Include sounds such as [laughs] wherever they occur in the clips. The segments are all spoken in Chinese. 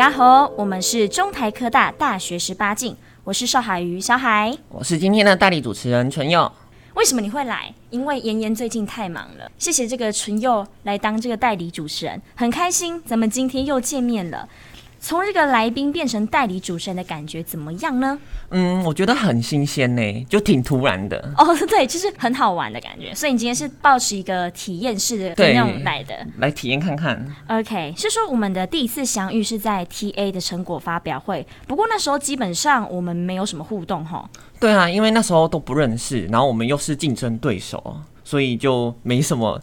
家好，我们是中台科大大学十八进，我是邵海瑜小海，我是今天的代理主持人纯佑。为什么你会来？因为妍妍最近太忙了，谢谢这个纯佑来当这个代理主持人，很开心，咱们今天又见面了。从这个来宾变成代理主持人的感觉怎么样呢？嗯，我觉得很新鲜呢，就挺突然的。哦，[laughs] 对，就是很好玩的感觉。所以你今天是抱持一个体验式的那种来的，来体验看看。OK，是说我们的第一次相遇是在 TA 的成果发表会，不过那时候基本上我们没有什么互动哈。对啊，因为那时候都不认识，然后我们又是竞争对手，所以就没什么。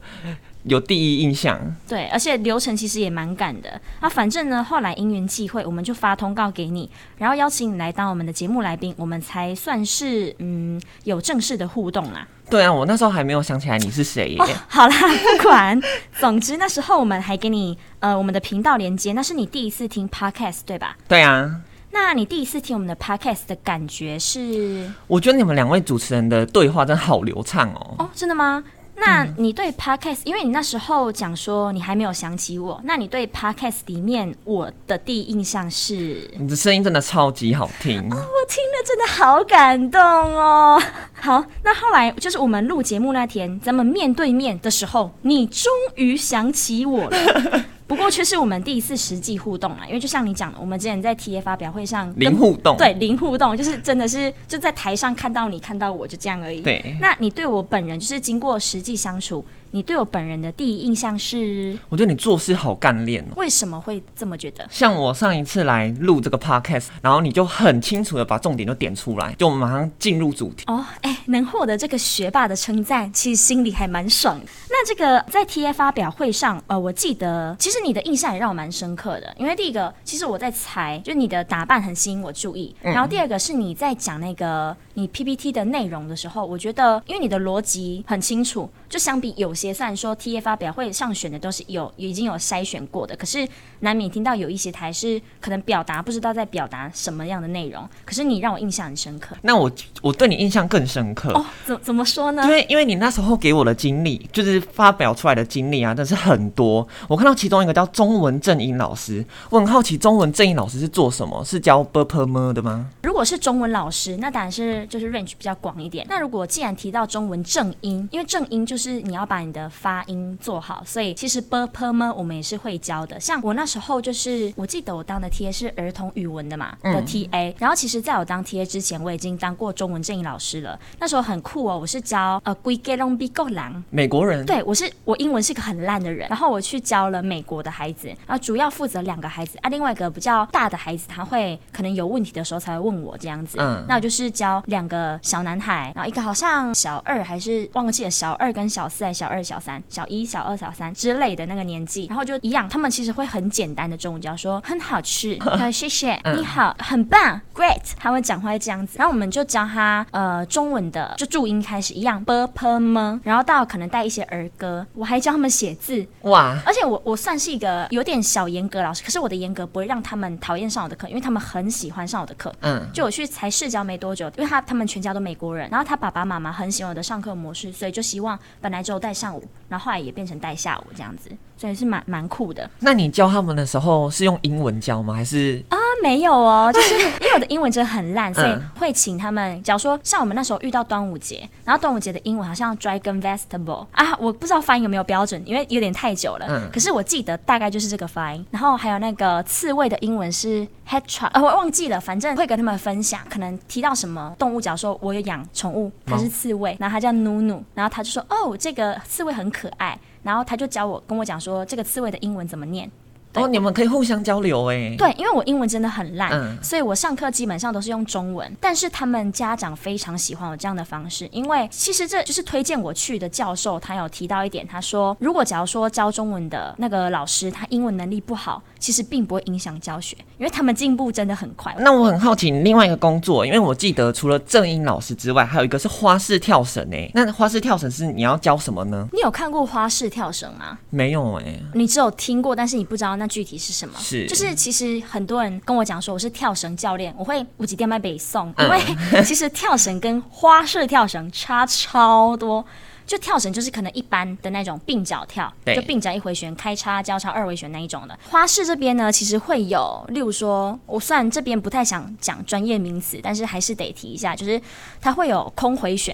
有第一印象，对，而且流程其实也蛮赶的。那反正呢，后来因缘际会，我们就发通告给你，然后邀请你来当我们的节目来宾，我们才算是嗯有正式的互动啦。对啊，我那时候还没有想起来你是谁耶。哦，好啦，不管，总之那时候我们还给你呃我们的频道连接，那是你第一次听 Podcast 对吧？对啊。那你第一次听我们的 Podcast 的感觉是？我觉得你们两位主持人的对话真的好流畅哦。哦，真的吗？那你对 Podcast，因为你那时候讲说你还没有想起我，那你对 Podcast 里面我的第一印象是？你的声音真的超级好听哦，我听了真的好感动哦。[laughs] 好，那后来就是我们录节目那天，咱们面对面的时候，你终于想起我了。不过却是我们第一次实际互动啊，因为就像你讲的，我们之前在 TA 发表会上零互动，对，零互动，就是真的是就在台上看到你，看到我就这样而已。对，那你对我本人就是经过实际相处。你对我本人的第一印象是？我觉得你做事好干练哦。为什么会这么觉得？像我上一次来录这个 podcast，然后你就很清楚的把重点都点出来，就马上进入主题。哦，哎、欸，能获得这个学霸的称赞，其实心里还蛮爽的。那这个在 TA 发表会上，呃，我记得其实你的印象也让我蛮深刻的，因为第一个，其实我在猜，就你的打扮很吸引我注意，然后第二个是你在讲那个你 PPT 的内容的时候，我觉得因为你的逻辑很清楚。就相比有些虽然说 TA 发表会上选的都是有已经有筛选过的，可是难免听到有一些台是可能表达不知道在表达什么样的内容，可是你让我印象很深刻。那我我对你印象更深刻哦，怎怎么说呢？因为因为你那时候给我的经历，就是发表出来的经历啊，但是很多。我看到其中一个叫中文正音老师，我很好奇中文正音老师是做什么？是教 b u r p e r m 的吗？如果是中文老师，那当然是就是 range 比较广一点。那如果既然提到中文正音，因为正音就。就是你要把你的发音做好。所以其实 b p m 我们也是会教的。像我那时候就是，我记得我当的 TA 是儿童语文的嘛的 TA，、然后其实在我当 TA 之前，我已经当过中文正义老师了。那时候很酷哦，我是教呃 g u i g e l o n b g o l a n 美国人。对，我是我英文是个很烂的人，然后我去教了美国的孩子，然后主要负责两个孩子啊，另外一个比较大的孩子，他会可能有问题的时候才会问我这样子。嗯，那我就是教两个小男孩，然后一个好像小二还是忘记了小二跟小四还是小二。小三、小一、小二、小三之类的那个年纪，然后就一样，他们其实会很简单的中午，就要说很好吃，谢谢，[laughs] 你好，很棒，great，他们讲话会这样子，然后我们就教他呃中文的，就注音开始一样，b p m，然后到可能带一些儿歌，我还教他们写字，哇，而且我我算是一个有点小严格老师，可是我的严格不会让他们讨厌上我的课，因为他们很喜欢上我的课，嗯，就我去才试教没多久，因为他他们全家都美国人，然后他爸爸妈妈很喜欢我的上课模式，所以就希望本来只有带上午。然后后来也变成带下午这样子，所以是蛮蛮酷的。那你教他们的时候是用英文教吗？还是啊没有哦，[laughs] 就是因为我的英文真的很烂，所以会请他们。假如说像我们那时候遇到端午节，然后端午节的英文好像 dragon vegetable 啊，我不知道发音有没有标准，因为有点太久了。嗯。可是我记得大概就是这个发音。然后还有那个刺猬的英文是 hedgehog，呃，我忘记了，反正会跟他们分享，可能提到什么动物，假如说我有养宠物，它是刺猬，然后它叫努努，然后他就说哦，这个刺猬很可爱。然后他就教我，跟我讲说这个刺猬的英文怎么念。哦，你们可以互相交流哎。对，因为我英文真的很烂，嗯，所以我上课基本上都是用中文。但是他们家长非常喜欢我这样的方式，因为其实这就是推荐我去的教授，他有提到一点，他说如果假如说教中文的那个老师他英文能力不好，其实并不会影响教学，因为他们进步真的很快。那我很好奇，另外一个工作，因为我记得除了正音老师之外，还有一个是花式跳绳诶。那花式跳绳是你要教什么呢？你有看过花式跳绳吗？没有诶。你只有听过，但是你不知道那具体是什么。是，就是其实很多人跟我讲说我是跳绳教练，我会五级电麦北送，因为其实跳绳跟花式跳绳差超多。就跳绳就是可能一般的那种并脚跳，就并脚一回旋、开叉、交叉二回旋那一种的。花式这边呢，其实会有，例如说，我虽然这边不太想讲专业名词，但是还是得提一下，就是它会有空回旋，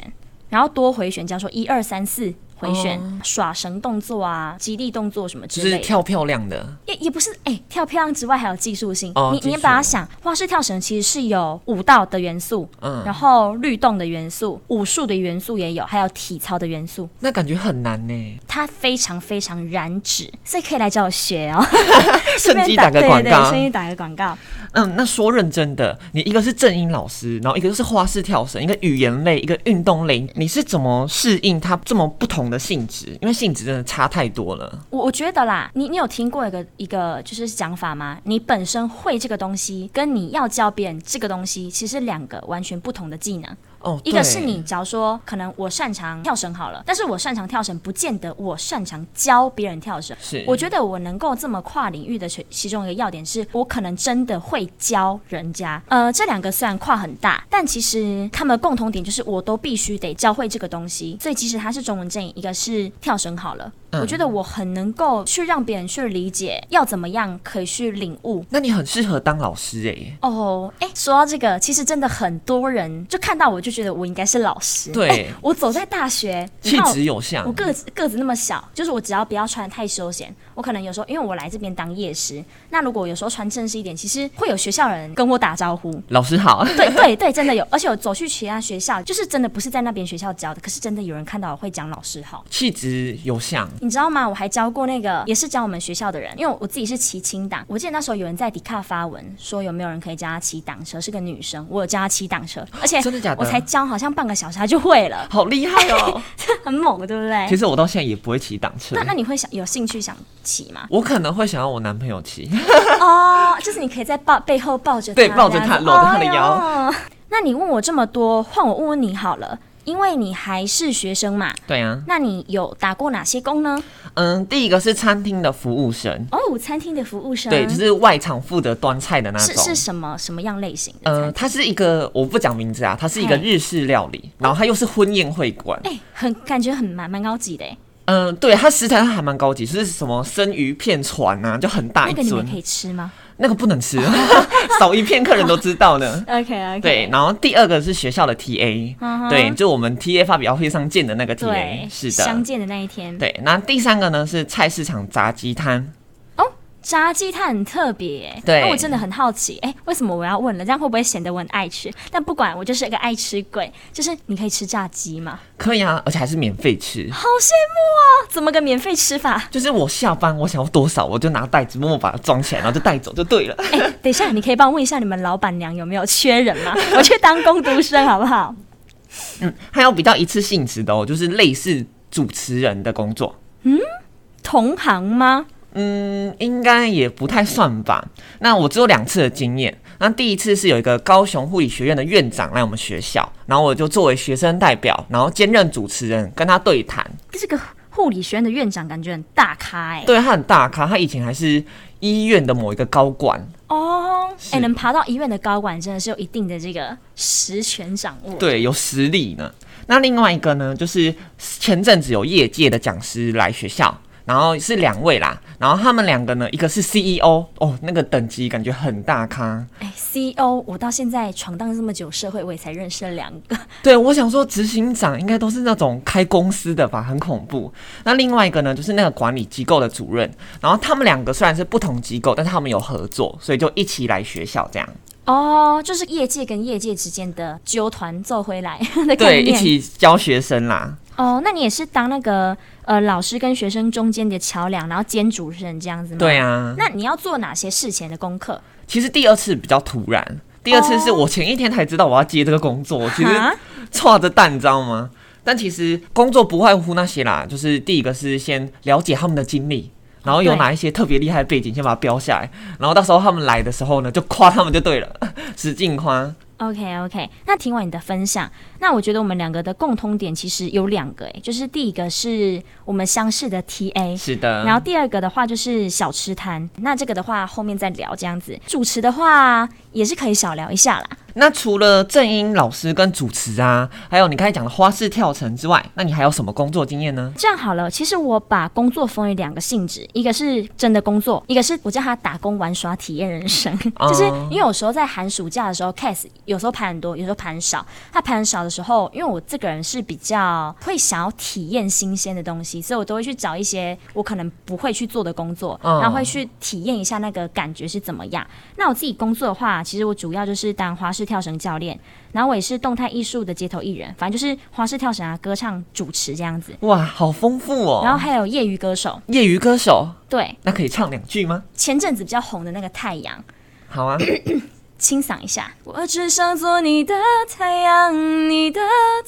然后多回旋，叫做一二三四。回旋、哦、耍绳动作啊，激励动作什么之类的，就是跳漂亮的，也也不是哎、欸，跳漂亮之外还有技术性。哦、你你把它想，花式跳绳其实是有舞蹈的元素，嗯，然后律动的元素，武术的元素也有，还有体操的元素。那感觉很难呢。它非常非常燃脂，所以可以来找我学哦。[laughs] 趁机打个广告，对，对，对，趁机打个广告。嗯，那说认真的，你一个是正音老师，然后一个就是花式跳绳，一个语言类，一个运动类，你是怎么适应它这么不同的性质？因为性质真的差太多了。我我觉得啦，你你有听过一个一个就是讲法吗？你本身会这个东西，跟你要教别人这个东西，其实两个完全不同的技能。哦，一个是你，假如说可能我擅长跳绳好了，但是我擅长跳绳，不见得我擅长教别人跳绳。是，我觉得我能够这么跨领域的其其中一个要点是，我可能真的会教人家。呃，这两个虽然跨很大，但其实他们共同点就是我都必须得教会这个东西。所以即使它是中文阵营，一个是跳绳好了。我觉得我很能够去让别人去理解要怎么样可以去领悟。那你很适合当老师哎。哦，哎，说到这个，其实真的很多人就看到我就觉得我应该是老师。对，我走在大学，气质有像。我个子个子那么小，就是我只要不要穿太休闲。我可能有时候因为我来这边当夜师，那如果有时候穿正式一点，其实会有学校人跟我打招呼。老师好。[laughs] 对对对，真的有，而且我走去其他学校，就是真的不是在那边学校教的，可是真的有人看到我会讲老师好。气质有像。你知道吗？我还教过那个，也是教我们学校的人，因为我自己是骑青档。我记得那时候有人在迪卡发文说，有没有人可以教他骑档车？是个女生，我有教他骑档车，[gasps] 而且真的假的？我才教好像半个小时，他就会了，好厉害哦，很猛，对不对？其实我到现在也不会骑档车。那那你会想有兴趣想我可能会想要我男朋友骑。哦，就是你可以在抱背后抱着他，对，抱着他，搂着他的腰。哦。那你问我这么多，换我问问你好了。因为你还是学生嘛，对啊，那你有打过哪些工呢？嗯，第一个是餐厅的服务生哦，餐厅的服务生，对，就是外场负责端菜的那种。是是什么什么样类型的？呃，它是一个我不讲名字啊，它是一个日式料理，然后它又是婚宴会馆，哎、欸，很感觉很蛮蛮高级的。嗯，对，它食材它还蛮高级，是什么生鱼片船啊，就很大一尊。那个你们可以吃吗？那个不能吃，少一片客人都知道呢。[laughs] OK OK。对，然后第二个是学校的 TA，、uh -huh. 对，就我们 TA 发表会上见的那个 TA，是的，相见的那一天。对，那第三个呢是菜市场炸鸡摊。炸鸡它很特别，对，那我真的很好奇，哎，为什么我要问了？这样会不会显得我很爱吃？但不管，我就是一个爱吃鬼。就是你可以吃炸鸡吗？可以啊，而且还是免费吃。好羡慕啊！怎么个免费吃法？就是我下班我想要多少，我就拿袋子默默把它装起来，然后就带走就对了。[laughs] 哎，等一下，你可以帮我问一下你们老板娘有没有缺人吗？[laughs] 我去当工读生好不好？嗯，还有比较一次性质的哦，就是类似主持人的工作。嗯，同行吗？嗯，应该也不太算吧。那我只有两次的经验。那第一次是有一个高雄护理学院的院长来我们学校，然后我就作为学生代表，然后兼任主持人，跟他对谈。这个护理学院的院长感觉很大咖哎。对，他很大咖，他以前还是医院的某一个高管哦。哎，能爬到医院的高管，真的是有一定的这个实权掌握。对，有实力呢。那另外一个呢，就是前阵子有业界的讲师来学校。然后是两位啦，然后他们两个呢，一个是 CEO 哦，那个等级感觉很大咖。哎，CEO，我到现在闯荡这么久社会，我也才认识了两个。对，我想说执行长应该都是那种开公司的吧，很恐怖。那另外一个呢，就是那个管理机构的主任。然后他们两个虽然是不同机构，但是他们有合作，所以就一起来学校这样。哦，就是业界跟业界之间的纠团奏回来的对，一起教学生啦。哦，那你也是当那个呃老师跟学生中间的桥梁，然后兼主持人这样子吗？对啊。那你要做哪些事前的功课？其实第二次比较突然，第二次是我前一天才知道我要接这个工作，哦、其实剉着蛋，你知道吗？但其实工作不外乎那些啦，就是第一个是先了解他们的经历。然后有哪一些特别厉害的背景，先把它标下来，然后到时候他们来的时候呢，就夸他们就对了，[laughs] 使劲夸。OK OK，那听完你的分享，那我觉得我们两个的共通点其实有两个，诶，就是第一个是我们相似的 TA，是的，然后第二个的话就是小吃摊，那这个的话后面再聊这样子，主持的话也是可以少聊一下啦。那除了正音老师跟主持啊，还有你刚才讲的花式跳绳之外，那你还有什么工作经验呢？这样好了，其实我把工作分为两个性质，一个是真的工作，一个是我叫他打工玩耍体验人生。嗯、[laughs] 就是因为有时候在寒暑假的时候，case 有时候盘很多，有时候排很少。他排很少的时候，因为我这个人是比较会想要体验新鲜的东西，所以我都会去找一些我可能不会去做的工作，嗯、然后会去体验一下那个感觉是怎么样。那我自己工作的话，其实我主要就是当花式。跳绳教练，然后我也是动态艺术的街头艺人，反正就是花式跳绳啊、歌唱、主持这样子。哇，好丰富哦！然后还有业余歌手，业余歌手，对，那可以唱两句吗？前阵子比较红的那个太阳，好啊。[coughs] 清嗓一下，我只想做你的太阳，你的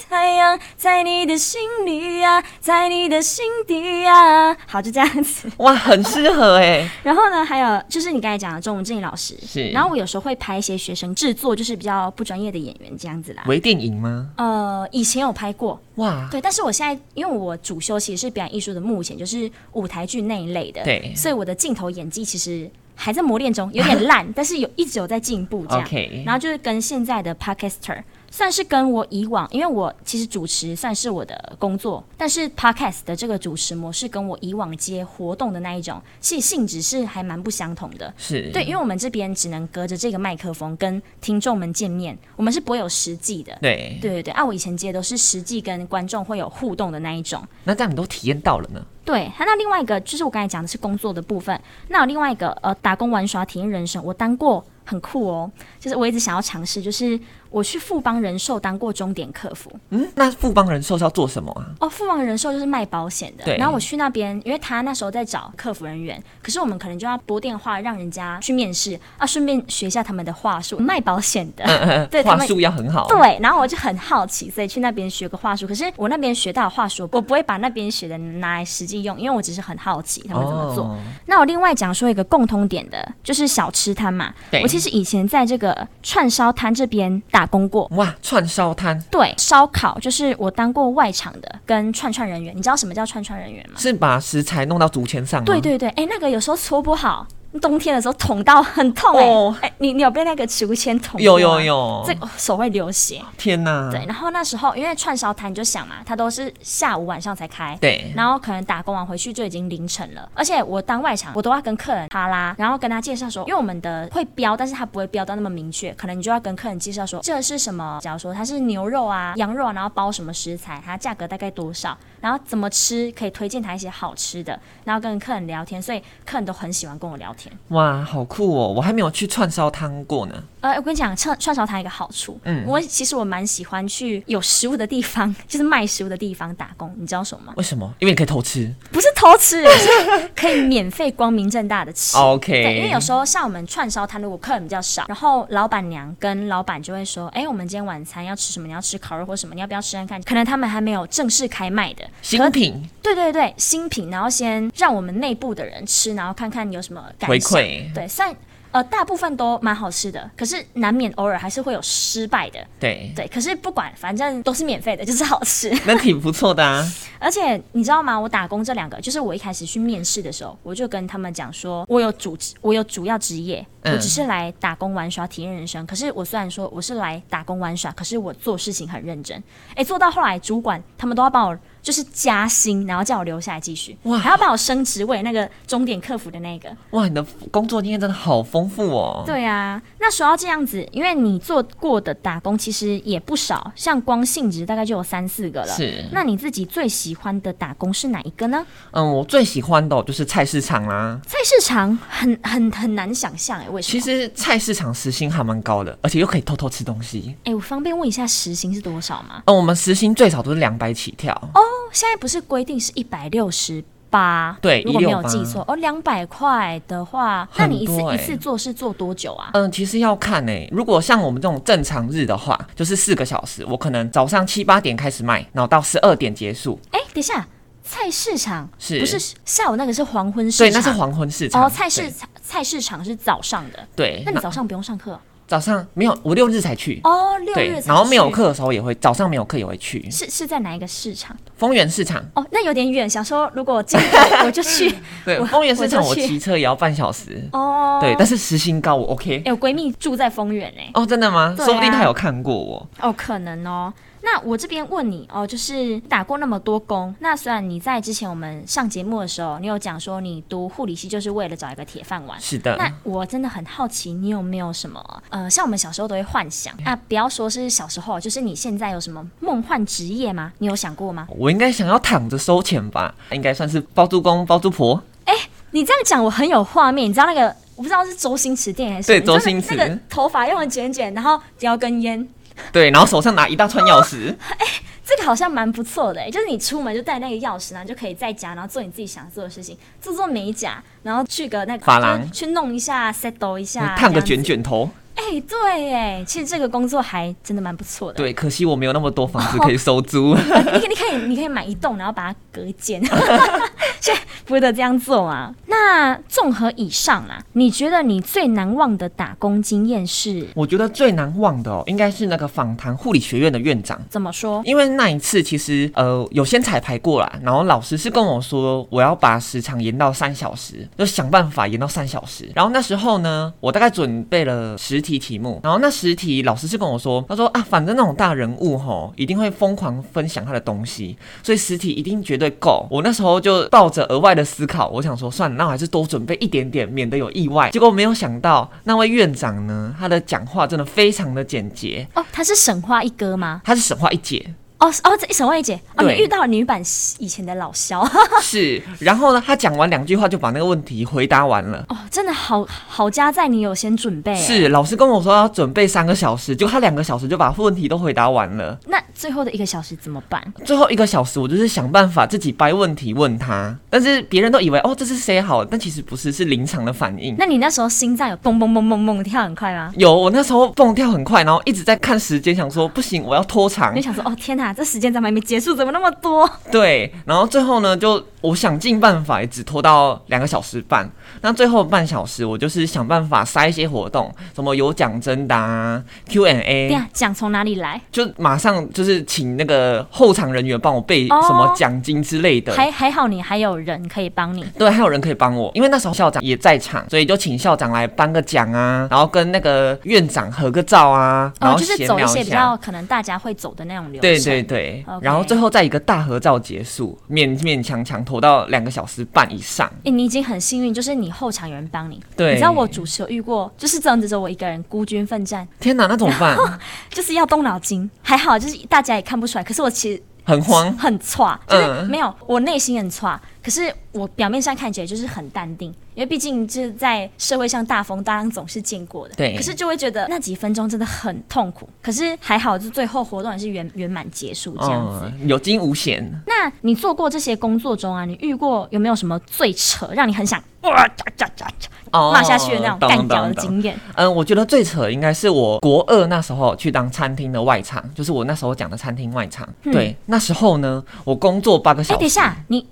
太阳，在你的心里呀、啊，在你的心底呀、啊。好，就这样子。[laughs] 哇，很适合哎。[laughs] 然后呢，还有就是你刚才讲的钟文正老师，是。然后我有时候会拍一些学生制作，就是比较不专业的演员这样子啦。微电影吗？呃，以前有拍过。哇。对，但是我现在因为我主修其实是表演艺术的，目前就是舞台剧那一类的，对，所以我的镜头演技其实。还在磨练中，有点烂，[laughs] 但是有一直有在进步这样。然后就是跟现在的 Podcaster。算是跟我以往，因为我其实主持算是我的工作，但是 Podcast 的这个主持模式跟我以往接活动的那一种，其实性质是还蛮不相同的。是对，因为我们这边只能隔着这个麦克风跟听众们见面，我们是不会有实际的。对对对对，啊，我以前接的都是实际跟观众会有互动的那一种。那这样你都体验到了呢？对，那另外一个就是我刚才讲的是工作的部分，那有另外一个呃打工玩耍体验人生，我当过很酷哦，就是我一直想要尝试，就是。我去富邦人寿当过终点客服，嗯，那富邦人寿是要做什么啊？哦，富邦人寿就是卖保险的。对。然后我去那边，因为他那时候在找客服人员，可是我们可能就要拨电话让人家去面试啊，顺便学一下他们的话术，卖保险的，嗯嗯 [laughs] 对，话术要很好。对。然后我就很好奇，所以去那边学个话术。可是我那边学到的话术，我不会把那边学的拿来实际用，因为我只是很好奇他们怎么做。哦、那我另外讲说一个共通点的，就是小吃摊嘛。对。我其实以前在这个串烧摊这边打工过。哇。串烧摊，对，烧烤就是我当过外场的，跟串串人员。你知道什么叫串串人员吗？是把食材弄到竹签上？对对对，哎、欸，那个有时候搓不好。冬天的时候捅到很痛哎、欸哦欸，你你有被那个竹签捅过？有有有，这个手会流血。天哪！对，然后那时候因为串烧摊你就想嘛，它都是下午晚上才开，对，然后可能打工完回去就已经凌晨了，而且我当外场，我都要跟客人哈拉，然后跟他介绍说，因为我们的会标，但是他不会标到那么明确，可能你就要跟客人介绍说，这是什么？假如说它是牛肉啊、羊肉啊，然后包什么食材，它价格大概多少，然后怎么吃，可以推荐他一些好吃的，然后跟客人聊天，所以客人都很喜欢跟我聊天。哇，好。酷哦，我还没有去串烧摊过呢。呃，我跟你讲，串串烧摊一个好处，嗯，我其实我蛮喜欢去有食物的地方，[laughs] 就是卖食物的地方打工。你知道什么吗？为什么？因为你可以偷吃，不是偷吃，是可以免费光明正大的吃。[laughs] OK，对，因为有时候像我们串烧摊，如果客人比较少，然后老板娘跟老板就会说，哎，我们今天晚餐要吃什么？你要吃烤肉或什么？你要不要吃看看？可能他们还没有正式开卖的新品，对对对，新品，然后先让我们内部的人吃，然后看看有什么感回馈，对，算。呃，大部分都蛮好吃的，可是难免偶尔还是会有失败的。对对，可是不管，反正都是免费的，就是好吃。[laughs] 那挺不错的啊。[laughs] 而且你知道吗？我打工这两个，就是我一开始去面试的时候，我就跟他们讲说，我有主职，我有主要职业，嗯、我只是来打工玩耍、体验人生。可是我虽然说我是来打工玩耍，可是我做事情很认真。哎，做到后来，主管他们都要帮我。就是加薪，然后叫我留下来继续，哇，还要把我升职位，那个终点客服的那个。哇，你的工作经验真的好丰富哦。对啊，那说到这样子，因为你做过的打工其实也不少，像光性质大概就有三四个了。是，那你自己最喜欢的打工是哪一个呢？嗯，我最喜欢的就是菜市场啦。菜市场很很很难想象哎，为什么？其实菜市场时薪还蛮高的，而且又可以偷偷吃东西。哎，我方便问一下时薪是多少吗？嗯，我们时薪最少都是两百起跳。哦。现在不是规定是一百六十八？对，如果没有记错哦，两百块的话，那你一次一次做是做多久啊？嗯，其实要看呢、欸。如果像我们这种正常日的话，就是四个小时。我可能早上七八点开始卖，然后到十二点结束。哎、欸，等一下。菜市场是不是下午那个是黄昏市场？对，那是黄昏市场。哦，菜市菜市场是早上的。对，那你早上不用上课？早上没有，我六日才去。哦，六日才去。然后没有课的时候也会，早上没有课也会去。是是在哪一个市场？丰原市场。哦，那有点远。想说如果今天 [laughs] 我就去。[laughs] 对，丰原市场我骑车也要半小时。哦。对，但是时薪高，我 OK。哎，我闺蜜住在丰原哎。哦，真的吗？说不定她有看过我。哦，可能哦。那我这边问你哦，就是打过那么多工，那虽然你在之前我们上节目的时候，你有讲说你读护理系就是为了找一个铁饭碗。是的。那我真的很好奇，你有没有什么呃，像我们小时候都会幻想啊，不要说是小时候，就是你现在有什么梦幻职业吗？你有想过吗？我应该想要躺着收钱吧，应该算是包租公、包租婆。哎、欸，你这样讲我很有画面，你知道那个我不知道是周星驰电影还是对周星驰那个头发用的卷卷，然后叼根烟，对，然后手上拿一大串钥匙。哎、欸。这个好像蛮不错的，就是你出门就带那个钥匙，然后就可以在家，然后做你自己想做的事情，做做美甲，然后去个那个发廊去弄一下，settle 一下，烫个卷卷头。哎、欸，对，哎，其实这个工作还真的蛮不错的。对，可惜我没有那么多房子可以收租。你可以，你可以，你可以买一栋，然后把它隔间。[laughs] 现在不得这样做啊。那综合以上啊，你觉得你最难忘的打工经验是？我觉得最难忘的哦，应该是那个访谈护理学院的院长。怎么说？因为那一次其实呃有先彩排过了，然后老师是跟我说我要把时长延到三小时，就想办法延到三小时。然后那时候呢，我大概准备了十题题目，然后那十题老师是跟我说，他说啊，反正那种大人物吼一定会疯狂分享他的东西，所以十题一定绝对够。我那时候就抱着额外的思考，我想说算了，那我还是多准备一点点，免得有意外。结果没有想到那位院长呢，他的讲话真的非常的简洁。哦，他是神话一哥吗？他是神话一姐。哦哦，这沈慧姐哦，你遇到了女版以前的老肖 [laughs] 是，然后呢，他讲完两句话就把那个问题回答完了。哦，真的好好加在你有先准备。是，老师跟我说要准备三个小时，就他两个小时就把问题都回答完了。那最后的一个小时怎么办？最后一个小时我就是想办法自己掰问题问他，但是别人都以为哦这是谁好，但其实不是，是临场的反应。那你那时候心脏有蹦蹦蹦蹦蹦跳很快吗？有，我那时候蹦跳很快，然后一直在看时间，想说不行，我要拖长。你想说哦天哪，这时间怎么还没结束？怎么那么多？对，然后最后呢，就我想尽办法，也只拖到两个小时半。那最后半小时，我就是想办法塞一些活动，什么有奖征答啊，Q&A。对啊，奖从哪里来？就马上就是请那个后场人员帮我备什么奖金之类的。哦、还还好，你还有人可以帮你。对，还有人可以帮我，因为那时候校长也在场，所以就请校长来颁个奖啊，然后跟那个院长合个照啊，然后、哦、就是走一些比较可能大家会走的那种流程。对对对、然后最后在一个大合照结束，勉勉强强拖到两个小时半以上。哎、欸，你已经很幸运，就是你后场有人帮你。对，你知道我主持有遇过，就是这样子，只有我一个人孤军奋战。天哪，那怎么办？[laughs] 就是要动脑筋，还好，就是大家也看不出来。可是我其实很慌，很差，就是没有，我内心很差。可是我表面上看起来就是很淡定，因为毕竟就是在社会上大风大浪总是见过的。对。可是就会觉得那几分钟真的很痛苦。可是还好，就最后活动也是圆圆满结束这样子，有惊无险。那你做过这些工作中啊，你遇过有没有什么最扯，让你很想哇喳喳喳喳骂下去的那种干掉的经验？嗯，我觉得最扯应该是我国二那时候去当餐厅的外场，就是我那时候讲的餐厅外场。对，那时候呢，我工作八个小时。哎，等一下，你。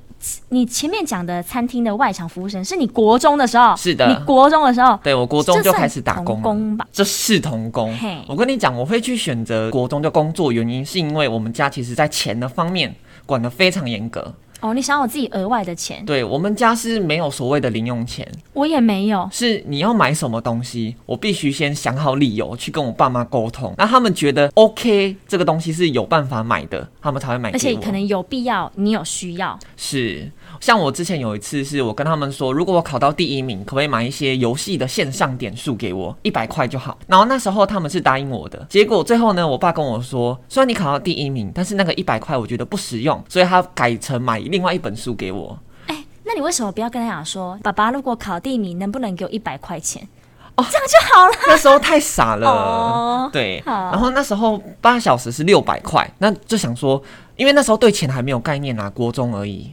你前面讲的餐厅的外场服务生是你国中的时候？是的，你国中的时候，对，我国中就开始打工了。工吧，这是童工。我跟你讲，我会去选择国中的工作，原因是因为我们家其实在钱的方面管得非常严格。哦，你想我自己额外的钱？对，我们家是没有所谓的零用钱，我也没有。是你要买什么东西，我必须先想好理由去跟我爸妈沟通，那他们觉得 OK，这个东西是有办法买的，他们才会买。而且可能有必要，你有需要。是。像我之前有一次，是我跟他们说，如果我考到第一名，可不可以买一些游戏的线上点数给我，一百块就好。然后那时候他们是答应我的，结果最后呢，我爸跟我说，虽然你考到第一名，但是那个一百块我觉得不实用，所以他改成买另外一本书给我。哎、欸，那你为什么不要跟他讲说，爸爸如果考第一名，能不能给我一百块钱？哦，这样就好了。那时候太傻了，哦、对。然后那时候八小时是六百块，那就想说，因为那时候对钱还没有概念啊，国中而已。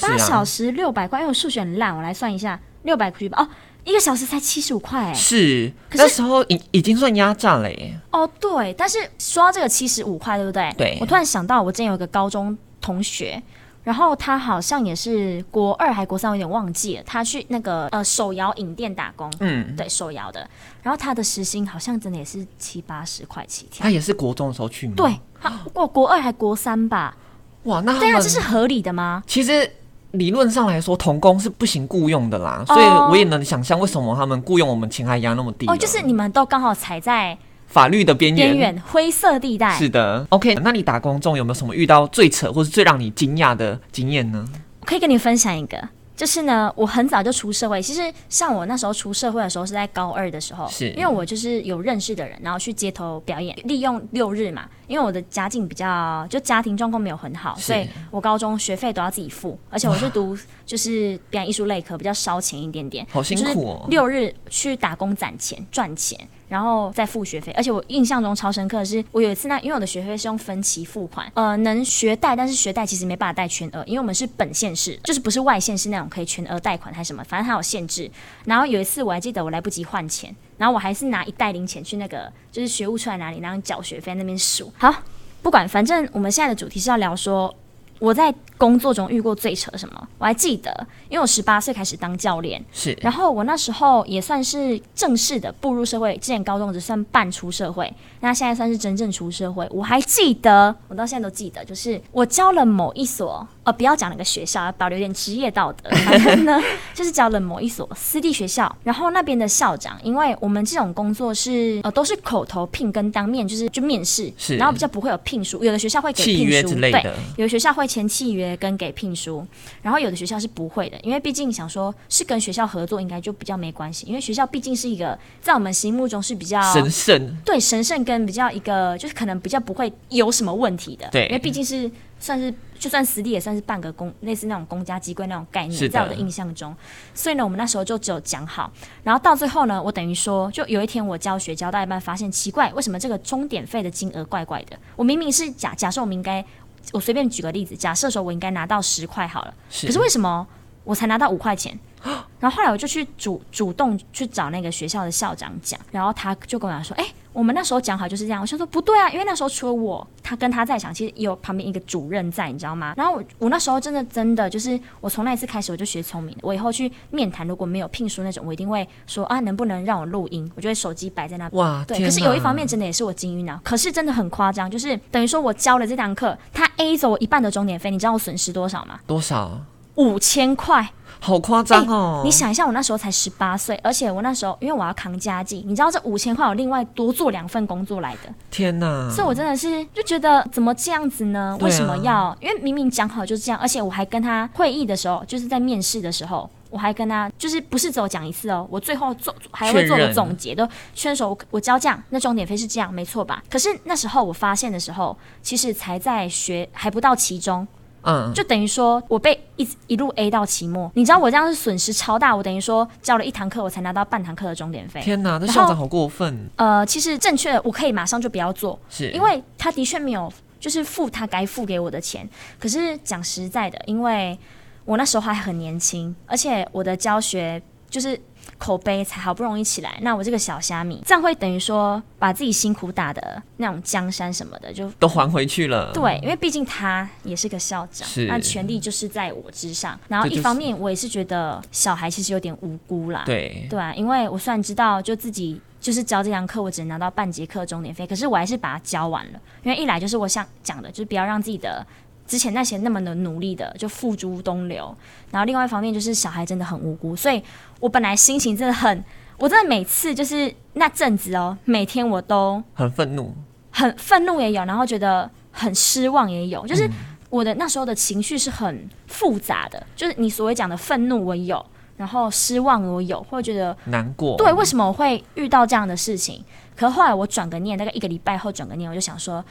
八小时六百块，因为我数学很烂，我来算一下，六百块哦，一个小时才七十五块，哎，是，那时候已已经算压榨了耶。哦，对，但是说到这个七十五块，对不对？对。我突然想到，我之前有一个高中同学，然后他好像也是国二还国三，我有点忘记了。他去那个呃手摇影店打工，嗯，对，手摇的。然后他的时薪好像真的也是七八十块起跳。他也是国中的时候去吗？对，他过国二还国三吧？哇，那对啊，这是合理的吗？其实理论上来说，童工是不行雇佣的啦，所以我也能想象为什么他们雇佣我们情海压那么低。哦，就是你们都刚好踩在。法律的边缘，边缘灰色地带。是的，OK。那你打工中有没有什么遇到最扯或是最让你惊讶的经验呢？我可以跟你分享一个，就是呢，我很早就出社会。其实像我那时候出社会的时候是在高二的时候，是因为我就是有认识的人，然后去街头表演，利用六日嘛。因为我的家境比较，就家庭状况没有很好，所以我高中学费都要自己付，而且我是读就是表演艺术类科，比较烧钱一点点。好辛苦哦！六日去打工攒钱赚钱。然后再付学费，而且我印象中超深刻的是，我有一次那因为我的学费是用分期付款，呃，能学贷，但是学贷其实没办法贷全额，因为我们是本县市，就是不是外县市那种可以全额贷款还是什么，反正它有限制。然后有一次我还记得我来不及换钱，然后我还是拿一袋零钱去那个就是学务处在哪里，然后缴学费那边数。好，不管，反正我们现在的主题是要聊说。我在工作中遇过最扯什么？我还记得，因为我十八岁开始当教练，是，然后我那时候也算是正式的步入社会，之前高中只算半出社会，那现在算是真正出社会。我还记得，我到现在都记得，就是我教了某一所。呃，不要讲那个学校，要保留点职业道德。[laughs] 反正呢，就是教了某一所私立学校，然后那边的校长，因为我们这种工作是呃都是口头聘跟当面就是就面试，是，然后比较不会有聘书，有的学校会给聘书，对，有的学校会签契约跟给聘书，然后有的学校是不会的，因为毕竟想说是跟学校合作，应该就比较没关系，因为学校毕竟是一个在我们心目中是比较神圣，对，神圣跟比较一个就是可能比较不会有什么问题的，对，因为毕竟是。算是就算私立也算是半个公类似那种公家机关那种概念，在我的印象中，所以呢，我们那时候就只有讲好，然后到最后呢，我等于说，就有一天我教学教到一半，发现奇怪，为什么这个钟点费的金额怪怪的？我明明是假假设我们应该，我随便举个例子，假设说我应该拿到十块好了，可是为什么我才拿到五块钱？[gasps] 然后后来我就去主主动去找那个学校的校长讲，然后他就跟我讲说：“哎、欸，我们那时候讲好就是这样。”我想说不对啊，因为那时候除了我，他跟他在场，其实也有旁边一个主任在，你知道吗？然后我我那时候真的真的就是，我从那一次开始我就学聪明了。我以后去面谈如果没有聘书那种，我一定会说啊，能不能让我录音？我就会手机摆在那边。哇，对。可是有一方面真的也是我金鱼脑，可是真的很夸张，就是等于说我教了这堂课，他 A 走我一半的钟点费，你知道我损失多少吗？多少？五千块。好夸张哦、欸！你想一下，我那时候才十八岁，而且我那时候因为我要扛家计，你知道这五千块我另外多做两份工作来的。天哪！所以我真的是就觉得怎么这样子呢？为什么要？因为明明讲好就是这样，而且我还跟他会议的时候，就是在面试的时候，我还跟他就是不是只有讲一次哦，我最后做还会做个总结，都劝手我我交这样，那终点费是这样，没错吧？可是那时候我发现的时候，其实才在学还不到其中。嗯，就等于说我被一一路 A 到期末，你知道我这样是损失超大。我等于说教了一堂课，我才拿到半堂课的钟点费。天哪，这校长好过分。呃，其实正确我可以马上就不要做，是因为他的确没有就是付他该付给我的钱。可是讲实在的，因为我那时候还很年轻，而且我的教学就是。口碑才好不容易起来，那我这个小虾米，这样会等于说把自己辛苦打的那种江山什么的就都还回去了。对，因为毕竟他也是个校长，那权力就是在我之上。然后一方面我也是觉得小孩其实有点无辜啦。对对啊，因为我虽然知道就自己就是教这堂课，我只能拿到半节课钟点费，可是我还是把它教完了。因为一来就是我想讲的，就是不要让自己的。之前那些那么的努力的，就付诸东流。然后另外一方面就是小孩真的很无辜，所以我本来心情真的很，我真的每次就是那阵子哦，每天我都很愤怒，很愤怒也有，然后觉得很失望也有，就是我的那时候的情绪是很复杂的，就是你所谓讲的愤怒我有，然后失望我有，或者觉得难过。对，为什么我会遇到这样的事情？可是后来我转个念，大概一个礼拜后转个念，我就想说。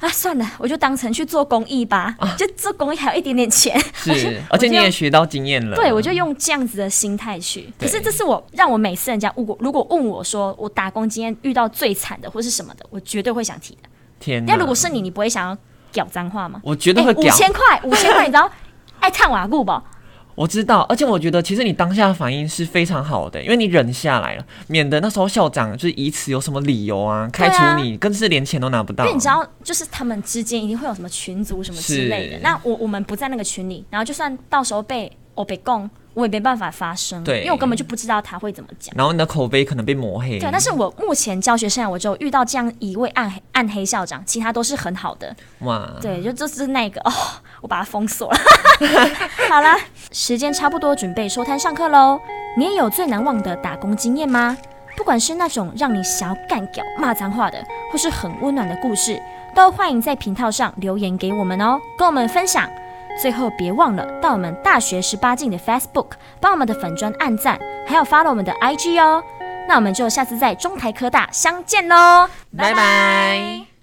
啊，算了，我就当成去做公益吧，啊、就做公益还有一点点钱，是，而且你也学到经验了。对，我就用这样子的心态去。可是这是我让我每次人家如果如果问我说我打工经验遇到最惨的或是什么的，我绝对会想提的。天，那如果是你，你不会想要屌脏话吗？我绝对会讲。五千块，五千块，你知道 [laughs] 爱看瓦固不？我知道，而且我觉得其实你当下的反应是非常好的，因为你忍下来了，免得那时候校长就是以此有什么理由啊开除你，更是连钱都拿不到。因为你知道，就是他们之间一定会有什么群组什么之类的。那我我们不在那个群里，然后就算到时候被欧北共。我也没办法发声，对，因为我根本就不知道他会怎么讲。然后你的口碑可能被抹黑。对，但是我目前教学生涯，我就遇到这样一位暗黑暗黑校长，其他都是很好的。哇，对，就就是那个哦，我把他封锁了。[laughs] 好了，时间差不多，准备收摊上课喽。你也有最难忘的打工经验吗？不管是那种让你想要干屌骂脏话的，或是很温暖的故事，都欢迎在频道上留言给我们哦，跟我们分享。最后别忘了到我们大学十八禁的 Facebook 帮我们的粉砖按赞，还要 follow 我们的 IG 哦。那我们就下次在中台科大相见喽，拜拜。